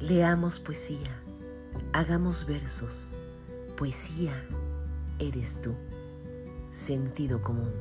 Leamos poesía, hagamos versos. Poesía eres tú. Sentido común.